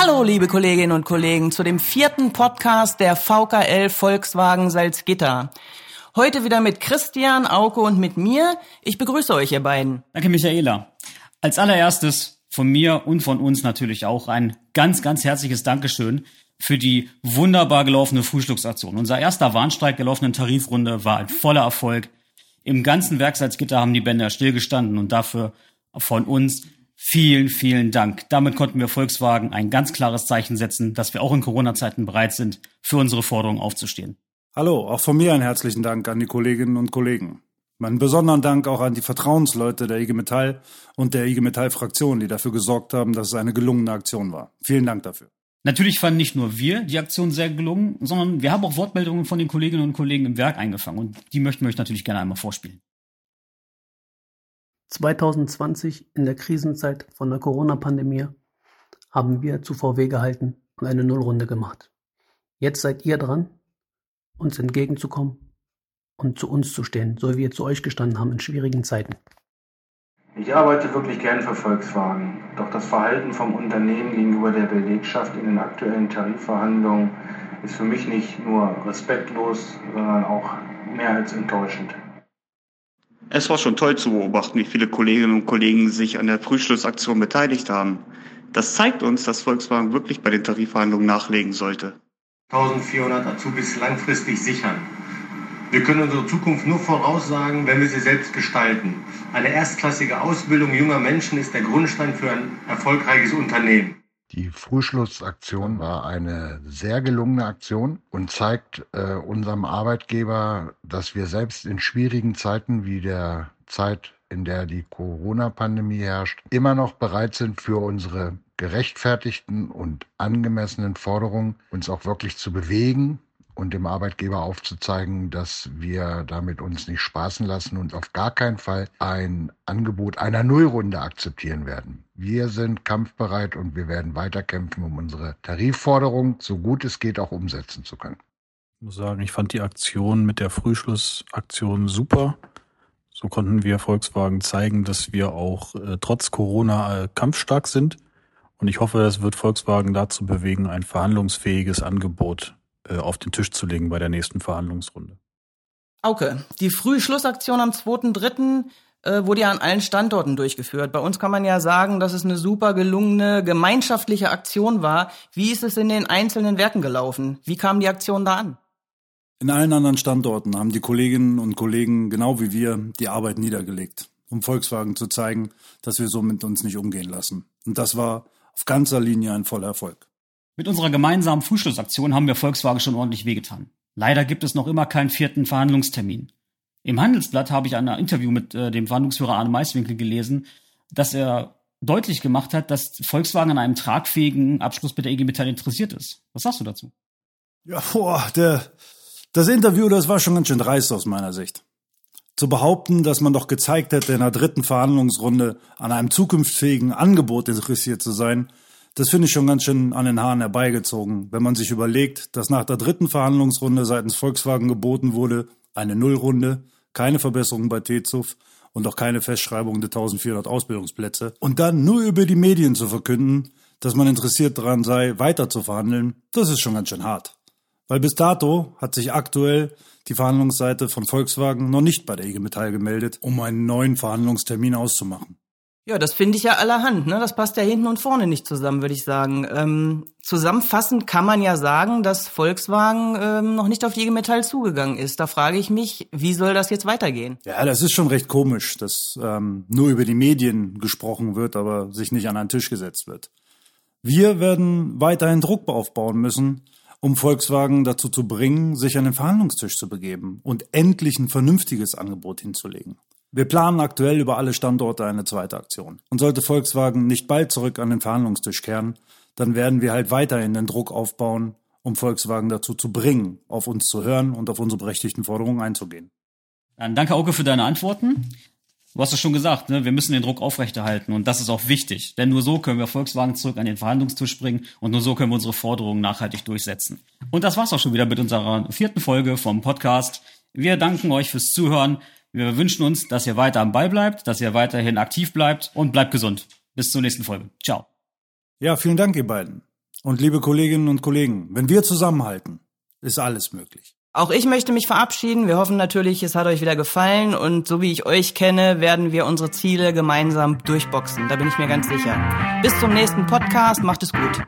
Hallo, liebe Kolleginnen und Kollegen, zu dem vierten Podcast der VKL Volkswagen Salzgitter. Heute wieder mit Christian, Auke und mit mir. Ich begrüße euch, ihr beiden. Danke, Michaela. Als allererstes von mir und von uns natürlich auch ein ganz, ganz herzliches Dankeschön für die wunderbar gelaufene Frühstücksaktion. Unser erster Warnstreik der laufenden Tarifrunde war ein voller Erfolg. Im ganzen Werk Salzgitter haben die Bänder stillgestanden und dafür von uns vielen, vielen Dank. Damit konnten wir Volkswagen ein ganz klares Zeichen setzen, dass wir auch in Corona-Zeiten bereit sind, für unsere Forderungen aufzustehen. Hallo, auch von mir einen herzlichen Dank an die Kolleginnen und Kollegen. Meinen besonderen Dank auch an die Vertrauensleute der IG Metall und der IG Metall Fraktion, die dafür gesorgt haben, dass es eine gelungene Aktion war. Vielen Dank dafür. Natürlich fanden nicht nur wir die Aktion sehr gelungen, sondern wir haben auch Wortmeldungen von den Kolleginnen und Kollegen im Werk eingefangen und die möchten wir euch natürlich gerne einmal vorspielen. 2020 in der Krisenzeit von der Corona-Pandemie haben wir zu VW gehalten und eine Nullrunde gemacht. Jetzt seid ihr dran, uns entgegenzukommen und zu uns zu stehen, so wie wir zu euch gestanden haben in schwierigen Zeiten. Ich arbeite wirklich gern für Volkswagen, doch das Verhalten vom Unternehmen gegenüber der Belegschaft in den aktuellen Tarifverhandlungen ist für mich nicht nur respektlos, sondern auch mehr als enttäuschend. Es war schon toll zu beobachten, wie viele Kolleginnen und Kollegen sich an der Frühschlussaktion beteiligt haben. Das zeigt uns, dass Volkswagen wirklich bei den Tarifverhandlungen nachlegen sollte. 1400 Azubis langfristig sichern. Wir können unsere Zukunft nur voraussagen, wenn wir sie selbst gestalten. Eine erstklassige Ausbildung junger Menschen ist der Grundstein für ein erfolgreiches Unternehmen. Die Frühschlussaktion war eine sehr gelungene Aktion und zeigt äh, unserem Arbeitgeber, dass wir selbst in schwierigen Zeiten wie der Zeit, in der die Corona-Pandemie herrscht, immer noch bereit sind, für unsere gerechtfertigten und angemessenen Forderungen uns auch wirklich zu bewegen und dem Arbeitgeber aufzuzeigen, dass wir damit uns nicht spaßen lassen und auf gar keinen Fall ein Angebot einer Nullrunde akzeptieren werden. Wir sind kampfbereit und wir werden weiterkämpfen, um unsere Tarifforderung so gut es geht auch umsetzen zu können. Ich muss sagen, ich fand die Aktion mit der Frühschlussaktion super. So konnten wir Volkswagen zeigen, dass wir auch äh, trotz Corona äh, kampfstark sind. Und ich hoffe, das wird Volkswagen dazu bewegen, ein verhandlungsfähiges Angebot auf den Tisch zu legen bei der nächsten Verhandlungsrunde. Auke, die Frühschlussaktion am 2.3. Äh, wurde ja an allen Standorten durchgeführt. Bei uns kann man ja sagen, dass es eine super gelungene gemeinschaftliche Aktion war. Wie ist es in den einzelnen Werken gelaufen? Wie kam die Aktion da an? In allen anderen Standorten haben die Kolleginnen und Kollegen, genau wie wir, die Arbeit niedergelegt, um Volkswagen zu zeigen, dass wir so mit uns nicht umgehen lassen. Und das war auf ganzer Linie ein voller Erfolg. Mit unserer gemeinsamen Frühschlussaktion haben wir Volkswagen schon ordentlich wehgetan. Leider gibt es noch immer keinen vierten Verhandlungstermin. Im Handelsblatt habe ich ein Interview mit äh, dem Verhandlungsführer Arne Maiswinkel gelesen, dass er deutlich gemacht hat, dass Volkswagen an einem tragfähigen Abschluss mit der EG Metall interessiert ist. Was sagst du dazu? Ja, boah, der, das Interview, das war schon ganz schön dreist aus meiner Sicht. Zu behaupten, dass man doch gezeigt hätte, in der dritten Verhandlungsrunde an einem zukunftsfähigen Angebot interessiert zu sein, das finde ich schon ganz schön an den Haaren herbeigezogen, wenn man sich überlegt, dass nach der dritten Verhandlungsrunde seitens Volkswagen geboten wurde, eine Nullrunde, keine Verbesserung bei TZUF und auch keine Festschreibung der 1400 Ausbildungsplätze und dann nur über die Medien zu verkünden, dass man interessiert daran sei, weiter zu verhandeln, das ist schon ganz schön hart. Weil bis dato hat sich aktuell die Verhandlungsseite von Volkswagen noch nicht bei der IG Metall gemeldet, um einen neuen Verhandlungstermin auszumachen. Ja, das finde ich ja allerhand. Ne? Das passt ja hinten und vorne nicht zusammen, würde ich sagen. Ähm, zusammenfassend kann man ja sagen, dass Volkswagen ähm, noch nicht auf IG Metall zugegangen ist. Da frage ich mich, wie soll das jetzt weitergehen? Ja, das ist schon recht komisch, dass ähm, nur über die Medien gesprochen wird, aber sich nicht an einen Tisch gesetzt wird. Wir werden weiterhin Druck aufbauen müssen, um Volkswagen dazu zu bringen, sich an den Verhandlungstisch zu begeben und endlich ein vernünftiges Angebot hinzulegen. Wir planen aktuell über alle Standorte eine zweite Aktion. Und sollte Volkswagen nicht bald zurück an den Verhandlungstisch kehren, dann werden wir halt weiterhin den Druck aufbauen, um Volkswagen dazu zu bringen, auf uns zu hören und auf unsere berechtigten Forderungen einzugehen. Dann danke Auke für deine Antworten. Du hast es schon gesagt, ne? wir müssen den Druck aufrechterhalten und das ist auch wichtig, denn nur so können wir Volkswagen zurück an den Verhandlungstisch bringen und nur so können wir unsere Forderungen nachhaltig durchsetzen. Und das war's auch schon wieder mit unserer vierten Folge vom Podcast. Wir danken euch fürs Zuhören. Wir wünschen uns, dass ihr weiter am Ball bleibt, dass ihr weiterhin aktiv bleibt und bleibt gesund. Bis zur nächsten Folge. Ciao. Ja, vielen Dank, ihr beiden. Und liebe Kolleginnen und Kollegen, wenn wir zusammenhalten, ist alles möglich. Auch ich möchte mich verabschieden. Wir hoffen natürlich, es hat euch wieder gefallen und so wie ich euch kenne, werden wir unsere Ziele gemeinsam durchboxen. Da bin ich mir ganz sicher. Bis zum nächsten Podcast. Macht es gut.